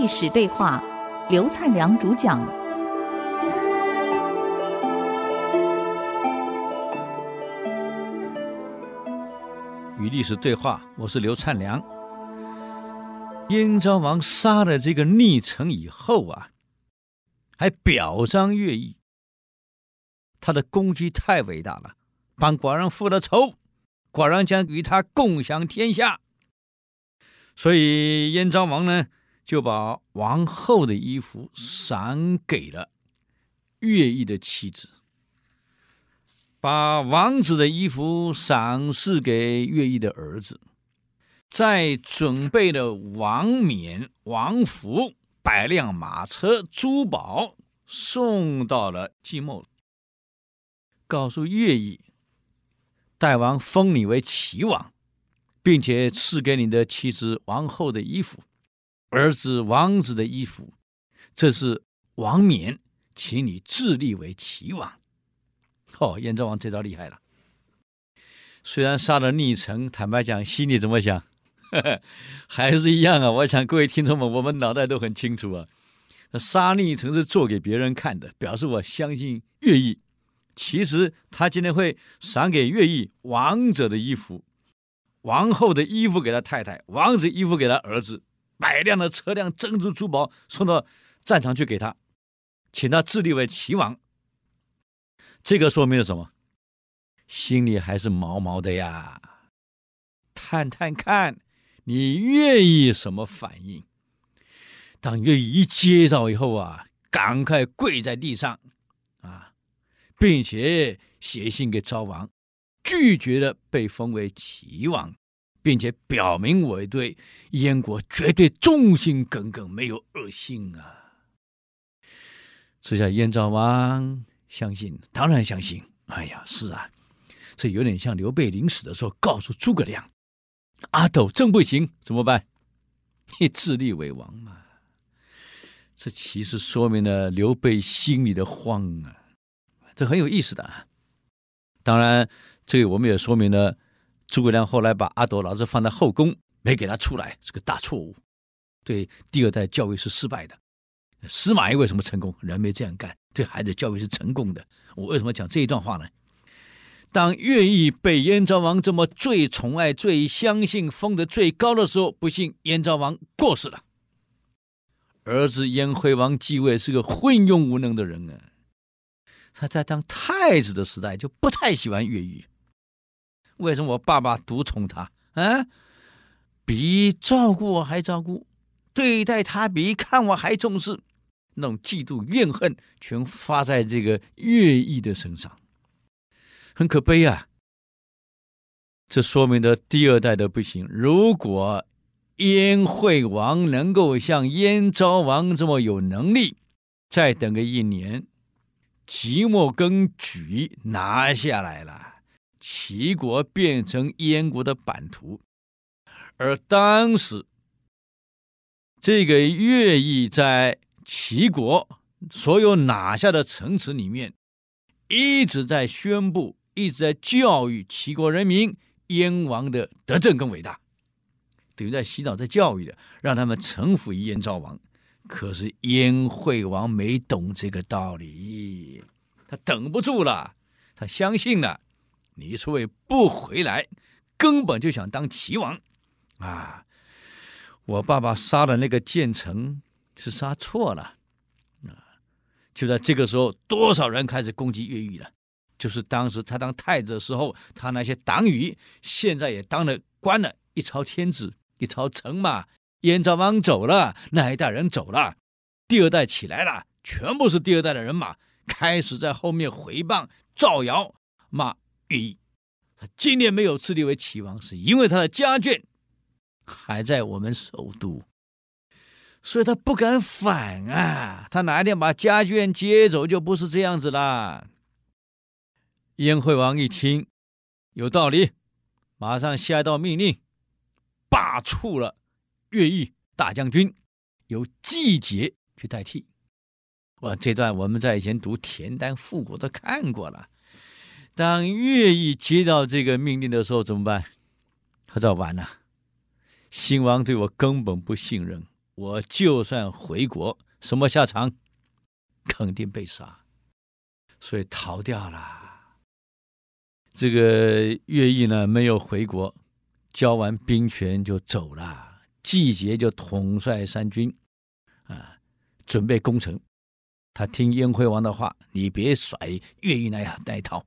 历史对话，刘灿良主讲。与历史对话，我是刘灿良。燕昭王杀了这个逆臣以后啊，还表彰乐毅，他的功绩太伟大了，帮寡人复了仇，寡人将与他共享天下。所以燕昭王呢，就把王后的衣服赏给了乐毅的妻子，把王子的衣服赏赐给乐毅的儿子，再准备了王冕、王服、百辆马车、珠宝，送到了即墨，告诉乐毅，大王封你为齐王。并且赐给你的妻子王后的衣服，儿子王子的衣服，这是王冕，请你自立为齐王。哦，燕昭王这招厉害了。虽然杀了逆臣，坦白讲，心里怎么想？呵呵，还是一样啊。我想各位听众们，我们脑袋都很清楚啊。杀逆臣是做给别人看的，表示我相信乐毅。其实他今天会赏给乐毅王者的衣服。王后的衣服给他太太，王子衣服给他儿子，百辆的车辆、珍珠珠宝送到战场去给他，请他自立为齐王。这个说明了什么？心里还是毛毛的呀。探探看，你愿意什么反应？当乐毅一接到以后啊，赶快跪在地上啊，并且写信给昭王。拒绝了被封为齐王，并且表明我对燕国绝对忠心耿耿，没有二心啊！这下燕昭王相信，当然相信。哎呀，是啊，这有点像刘备临死的时候告诉诸葛亮：“阿斗真不行，怎么办？你自立为王嘛。”这其实说明了刘备心里的慌啊，这很有意思的啊。当然。这个我们也说明了，诸葛亮后来把阿斗老子放在后宫，没给他出来，是个大错误，对第二代教育是失败的。司马懿为什么成功？人没这样干，对孩子教育是成功的。我为什么讲这一段话呢？当乐毅被燕昭王这么最宠爱、最相信、封得最高的时候，不幸燕昭王过世了，儿子燕惠王继位，是个昏庸无能的人啊。他在当太子的时代就不太喜欢乐毅。为什么我爸爸独宠他啊？比照顾我还照顾，对待他比看我还重视，那种嫉妒怨恨全发在这个乐毅的身上，很可悲啊！这说明的第二代的不行。如果燕惠王能够像燕昭王这么有能力，再等个一年，即墨跟莒拿下来了。齐国变成燕国的版图，而当时这个乐毅在齐国所有拿下的城池里面，一直在宣布，一直在教育齐国人民燕王的德政更伟大，等于在洗脑，在教育的，让他们臣服于燕昭王。可是燕惠王没懂这个道理，他等不住了，他相信了。你说为不回来，根本就想当齐王，啊！我爸爸杀了那个建成，是杀错了，啊！就在这个时候，多少人开始攻击越狱了？就是当时他当太子的时候，他那些党羽，现在也当了官了，一朝天子，一朝臣嘛。燕昭王走了，那一代人走了，第二代起来了，全部是第二代的人马，开始在后面回谤、造谣、骂。乐毅，他今年没有自立为齐王，是因为他的家眷还在我们首都，所以他不敢反啊。他哪一天把家眷接走，就不是这样子了。燕惠王一听有道理，马上下一道命令，罢黜了乐毅大将军，由季节去代替。哇，这段我们在以前读田单复国都看过了。当乐毅接到这个命令的时候，怎么办？他知道完了，新王对我根本不信任，我就算回国，什么下场？肯定被杀，所以逃掉了。这个乐毅呢，没有回国，交完兵权就走了。季节就统帅三军，啊，准备攻城。他听燕惠王的话，你别甩乐毅那样那一套，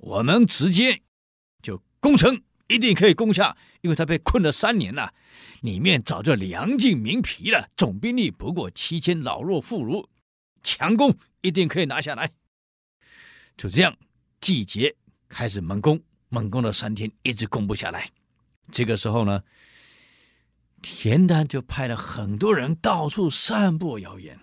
我们直接就攻城，一定可以攻下。因为他被困了三年了，里面早就粮尽民疲了，总兵力不过七千，老弱妇孺。强攻一定可以拿下来，就这样，季节开始猛攻，猛攻了三天，一直攻不下来。这个时候呢，田单就派了很多人到处散布谣言，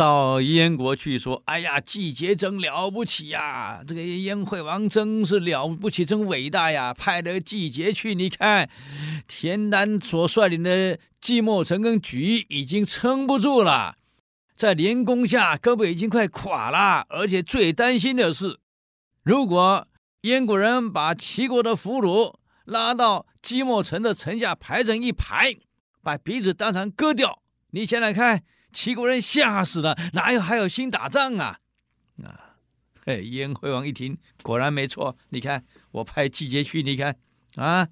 到燕国去说：“哎呀，季节真了不起呀！这个燕惠王真是了不起，真伟大呀！派的季节去，你看，田单所率领的季莫成跟莒已经撑不住了。”在连攻下，根本已经快垮了。而且最担心的是，如果燕国人把齐国的俘虏拉到季莫成的城下排成一排，把鼻子当场割掉，你想想看，齐国人吓死了，哪有还有心打仗啊？啊，嘿，燕惠王一听，果然没错。你看，我派季节去，你看啊，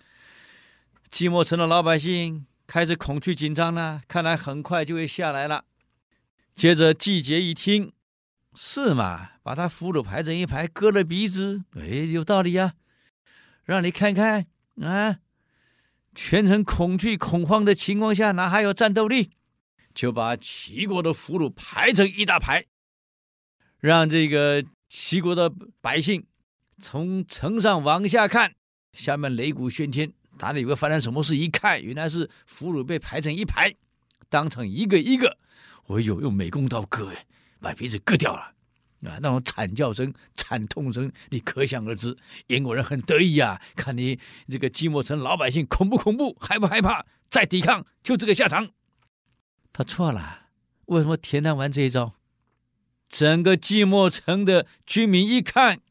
寂寞城的老百姓开始恐惧紧张了，看来很快就会下来了。接着季节一听，是嘛？把他俘虏排成一排，割了鼻子，哎，有道理呀。让你看看啊，全城恐惧恐慌的情况下，哪还有战斗力？就把齐国的俘虏排成一大排，让这个齐国的百姓从城上往下看，下面擂鼓喧天，哪里有个发生什么事？一看，原来是俘虏被排成一排，当成一个一个。我有用美工刀割，把鼻子割掉了，啊，那种惨叫声、惨痛声，你可想而知。燕国人很得意啊，看你这个寂寞城老百姓恐不恐怖，害不害怕，再抵抗就这个下场。他错了，为什么田单玩这一招？整个寂寞城的居民一看，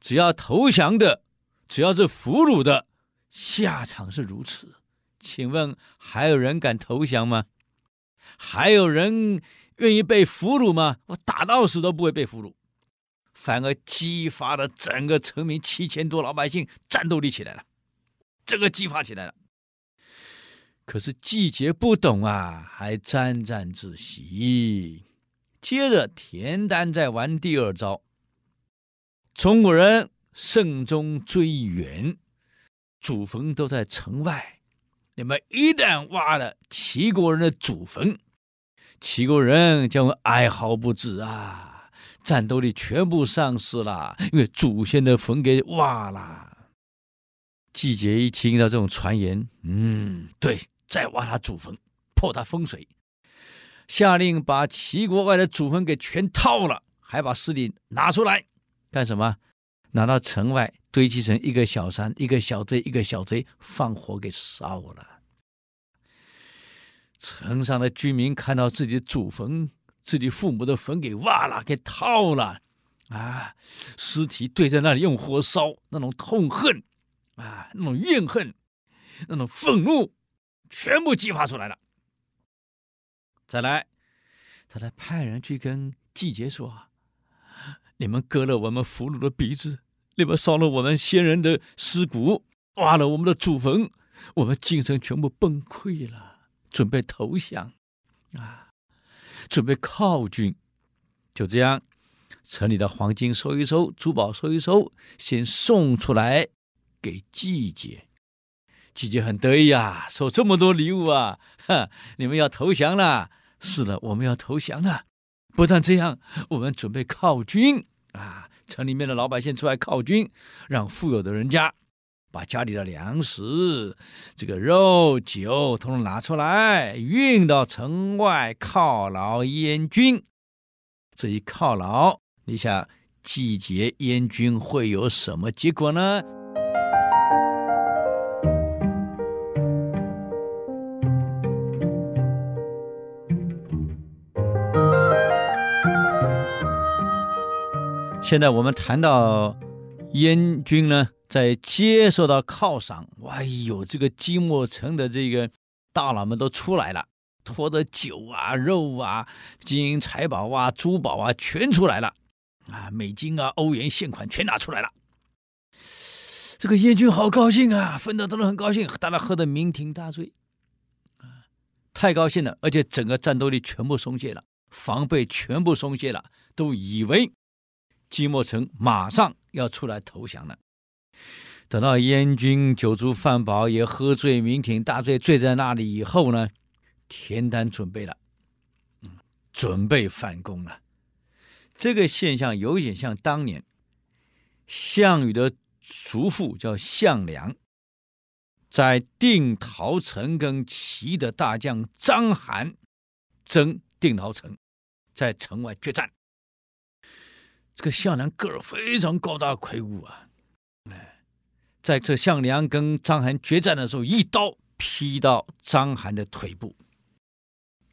只要投降的，只要是俘虏的，下场是如此。请问还有人敢投降吗？还有人愿意被俘虏吗？我打到死都不会被俘虏，反而激发了整个城民七千多老百姓战斗力起来了，这个激发起来了。可是季节不懂啊，还沾沾自喜。接着田单在玩第二招，中国人慎终追远，祖坟都在城外。你们一旦挖了齐国人的祖坟，齐国人将会哀嚎不止啊，战斗力全部丧失了，因为祖先的坟给挖了。季节一听到这种传言，嗯，对，再挖他祖坟，破他风水，下令把齐国外的祖坟给全掏了，还把尸体拿出来干什么？拿到城外。堆积成一个小山，一个小堆，一个小堆，放火给烧了。城上的居民看到自己的祖坟，自己父母的坟给挖了，给掏了，啊，尸体堆在那里用火烧，那种痛恨，啊，那种怨恨，那种愤怒，全部激发出来了。再来，他来派人去跟季节说：“你们割了我们俘虏的鼻子。”你们烧了我们先人的尸骨，挖了我们的祖坟，我们精神全部崩溃了，准备投降，啊，准备靠军。就这样，城里的黄金收一收，珠宝收一收，先送出来给季节。季节很得意啊，收这么多礼物啊，哈，你们要投降了？是的，我们要投降了。不但这样，我们准备犒军啊。城里面的老百姓出来犒军，让富有的人家把家里的粮食、这个肉酒统统拿出来，运到城外犒劳燕军。这一犒劳，你想季节燕军会有什么结果呢？现在我们谈到燕军呢，在接受到犒赏，哎呦，这个季莫城的这个大佬们都出来了，拖着酒啊、肉啊、金银财宝啊、珠宝啊，全出来了，啊，美金啊、欧元现款全拿出来了。这个燕军好高兴啊，分得都很高兴，大家喝得酩酊大醉，啊，太高兴了，而且整个战斗力全部松懈了，防备全部松懈了，都以为季莫成马上要出来投降了。等到燕军酒足饭饱，也喝醉酩酊大醉，醉在那里以后呢，田单准备了，准备反攻了。这个现象有点像当年项羽的叔父叫项梁，在定陶城跟齐的大将章邯争定陶城，在城外决战。这个项梁个儿非常高大魁梧啊。哎在这项梁跟章邯决战的时候，一刀劈到章邯的腿部，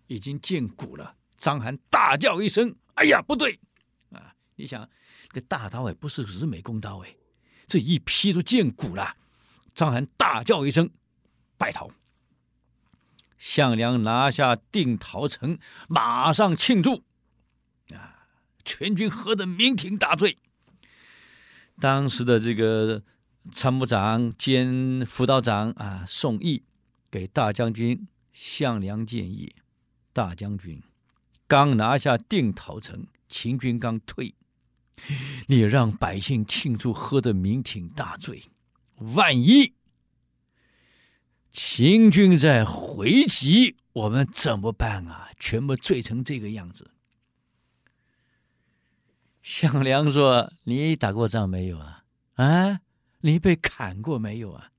已经见骨了。章邯大叫一声：“哎呀，不对！”啊，你想，这大刀哎，不是只是美工刀哎，这一劈都见骨了。章邯大叫一声，败逃。项梁拿下定陶城，马上庆祝，全军喝得酩酊大醉。当时的这个。参谋长兼辅导长啊，宋义给大将军项梁建议：大将军刚拿下定陶城，秦军刚退，你让百姓庆祝，喝得酩酊大醉，万一秦军再回击，我们怎么办啊？全部醉成这个样子。项梁说：“你打过仗没有啊？啊？”你被砍过没有啊？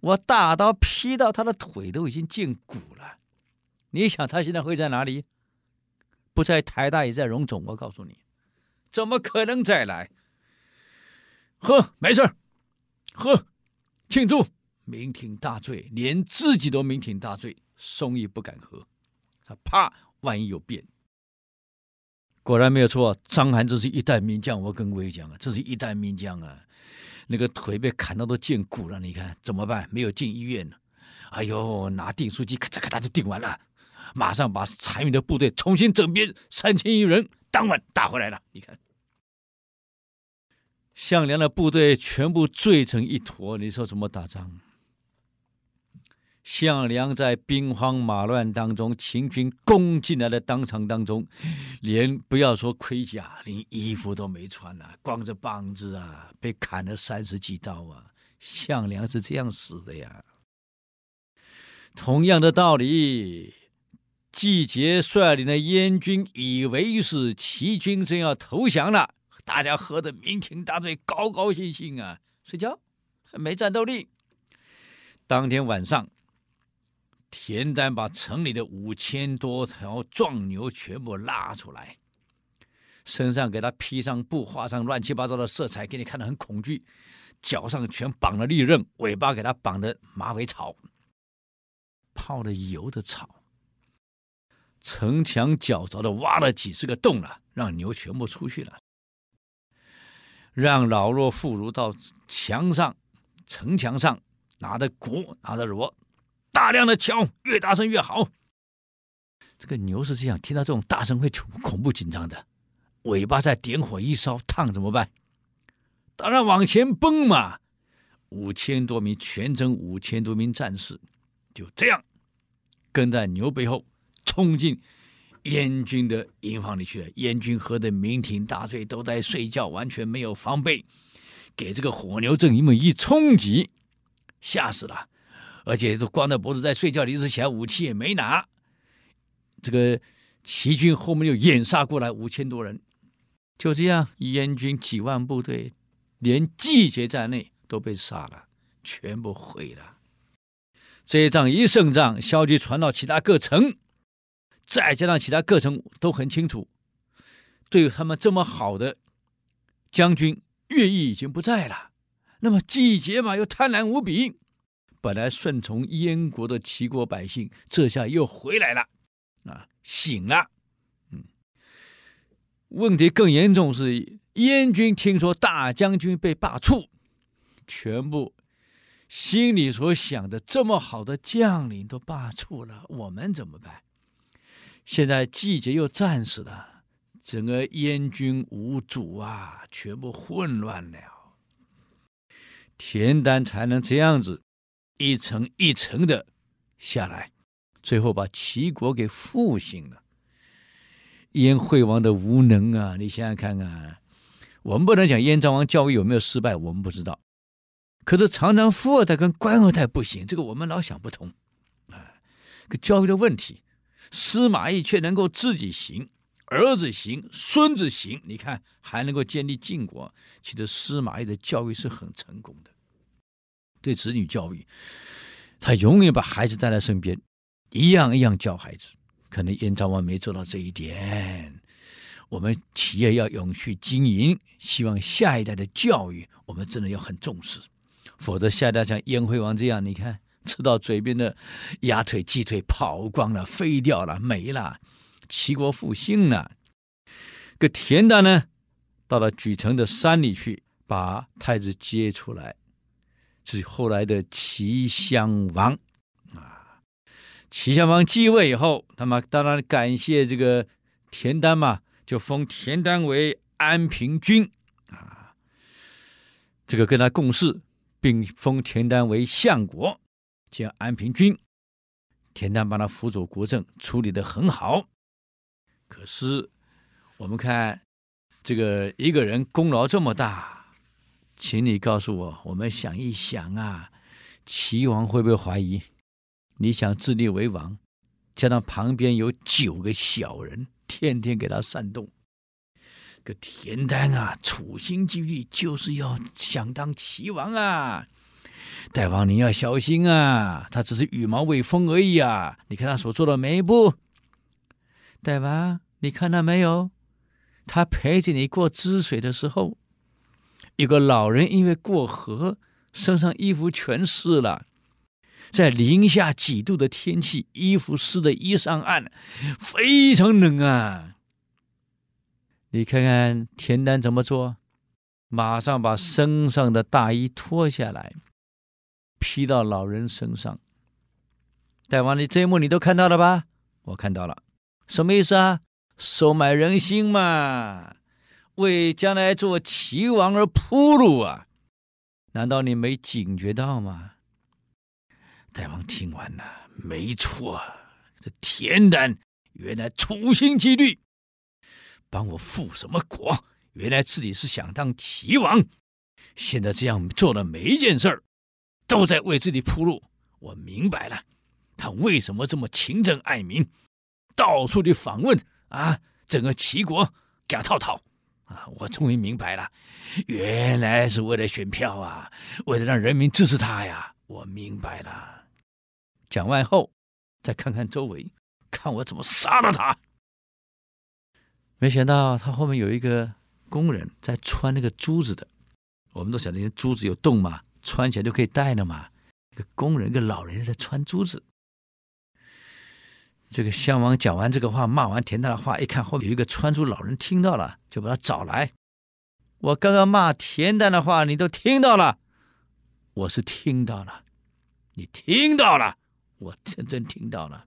我大刀劈到他的腿都已经见骨了，你想他现在会在哪里？不在台大也在荣总。我告诉你，怎么可能再来？喝，没事，喝，庆祝，酩酊大醉，连自己都酩酊大醉。宋义不敢喝，他怕万一有变。果然没有错，章邯这是一代名将。我跟各位讲啊，这是一代名将啊。那个腿被砍到都见骨了，你看怎么办？没有进医院呢。哎呦，拿订书机咔嚓咔嚓就订完了，马上把残余的部队重新整编三千余人，当晚打回来了。你看，项梁的部队全部醉成一坨，你说怎么打仗？项梁在兵荒马乱当中，秦军攻进来的当场当中，连不要说盔甲，连衣服都没穿啊，光着膀子啊，被砍了三十几刀啊！项梁是这样死的呀。同样的道理，季节率领的燕军以为是齐军正要投降了，大家喝得酩酊大醉，高高兴兴啊，睡觉没战斗力。当天晚上。田单把城里的五千多条壮牛全部拉出来，身上给他披上布，画上乱七八糟的色彩，给你看得很恐惧。脚上全绑了利刃，尾巴给他绑的马尾草，泡了油的草。城墙角凿的挖了几十个洞了，让牛全部出去了。让老弱妇孺到墙上、城墙上拿着鼓、拿着锣。大量的敲，越大声越好。这个牛是这样，听到这种大声会恐恐怖紧张的，尾巴再点火一烧，烫怎么办？当然往前奔嘛。五千多名全征五千多名战士，就这样跟在牛背后冲进燕军的营房里去了。燕军喝得酩酊大醉，都在睡觉，完全没有防备，给这个火牛阵营们一冲击，吓死了。而且都光着脖子在睡觉，临时起来武器也没拿。这个齐军后面又掩杀过来五千多人，就这样，燕军几万部队，连季节在内都被杀了，全部毁了。这一仗一胜仗，消息传到其他各城，再加上其他各城都很清楚，对他们这么好的将军乐毅已经不在了，那么季节嘛又贪婪无比。本来顺从燕国的齐国百姓，这下又回来了，啊，醒了。嗯，问题更严重是燕军听说大将军被罢黜，全部心里所想的这么好的将领都罢黜了，我们怎么办？现在季节又战死了，整个燕军无主啊，全部混乱了。田单才能这样子一层一层的下来，最后把齐国给复兴了。燕惠王的无能啊，你想想看看，我们不能讲燕昭王教育有没有失败，我们不知道。可是常常富二代跟官二代不行，这个我们老想不通啊。个教育的问题，司马懿却能够自己行，儿子行，孙子行，你看还能够建立晋国。其实司马懿的教育是很成功的，对子女教育，他永远把孩子带在身边，一样一样教孩子。可能燕昭王没做到这一点。我们企业要永续经营，希望下一代的教育，我们真的要很重视。否则，下一代像燕惠王这样，你看吃到嘴边的鸭腿、鸡腿跑光了、飞掉了、没了，齐国复兴了。个田单呢，到了莒城的山里去，把太子接出来，是后来的齐襄王啊。齐襄王继位以后，他们当然感谢这个田单嘛，就封田单为安平君啊，这个跟他共事。并封田单为相国，叫安平君。田单帮他辅佐国政，处理的很好。可是我们看这个一个人功劳这么大，请你告诉我，我们想一想啊，齐王会不会怀疑？你想自立为王，加上旁边有九个小人，天天给他煽动。个田单啊，处心积虑就是要想当齐王啊！大王你要小心啊，他只是羽毛未丰而已啊！你看他所做的每一步，大王你看到没有？他陪着你过支水的时候，一个老人因为过河，身上衣服全湿了，在零下几度的天气，衣服湿的一上岸，非常冷啊！你看看田单怎么做？马上把身上的大衣脱下来，披到老人身上。大王，你这一幕你都看到了吧？我看到了，什么意思啊？收买人心嘛，为将来做齐王而铺路啊！难道你没警觉到吗？大王听完了，没错，这田单原来处心积虑。帮我复什么国？原来自己是想当齐王，现在这样做的每一件事儿，都在为自己铺路。我明白了，他为什么这么勤政爱民，到处去访问啊，整个齐国给他套套啊！我终于明白了，原来是为了选票啊，为了让人民支持他呀！我明白了。讲完后，再看看周围，看我怎么杀了他。没想到他后面有一个工人在穿那个珠子的，我们都晓得那些珠子有洞嘛，穿起来就可以戴了嘛。一个工人，一个老人在穿珠子。这个襄王讲完这个话，骂完田单的话，一看后面有一个穿珠老人听到了，就把他找来。我刚刚骂田单的话，你都听到了，我是听到了，你听到了，我真正听到了。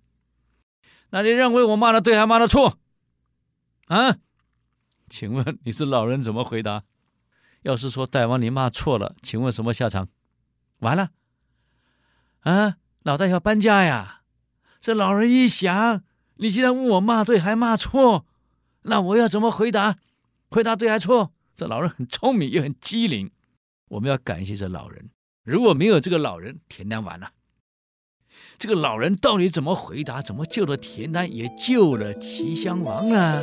那你认为我骂的对还骂的错？啊，请问你是老人怎么回答？要是说大王你骂错了，请问什么下场？完了，啊，老大要搬家呀！这老人一想，你既然问我骂对还骂错，那我要怎么回答？回答对还错？这老人很聪明也很机灵，我们要感谢这老人。如果没有这个老人，田丹完了。这个老人到底怎么回答？怎么救了田丹，也救了齐襄王呢？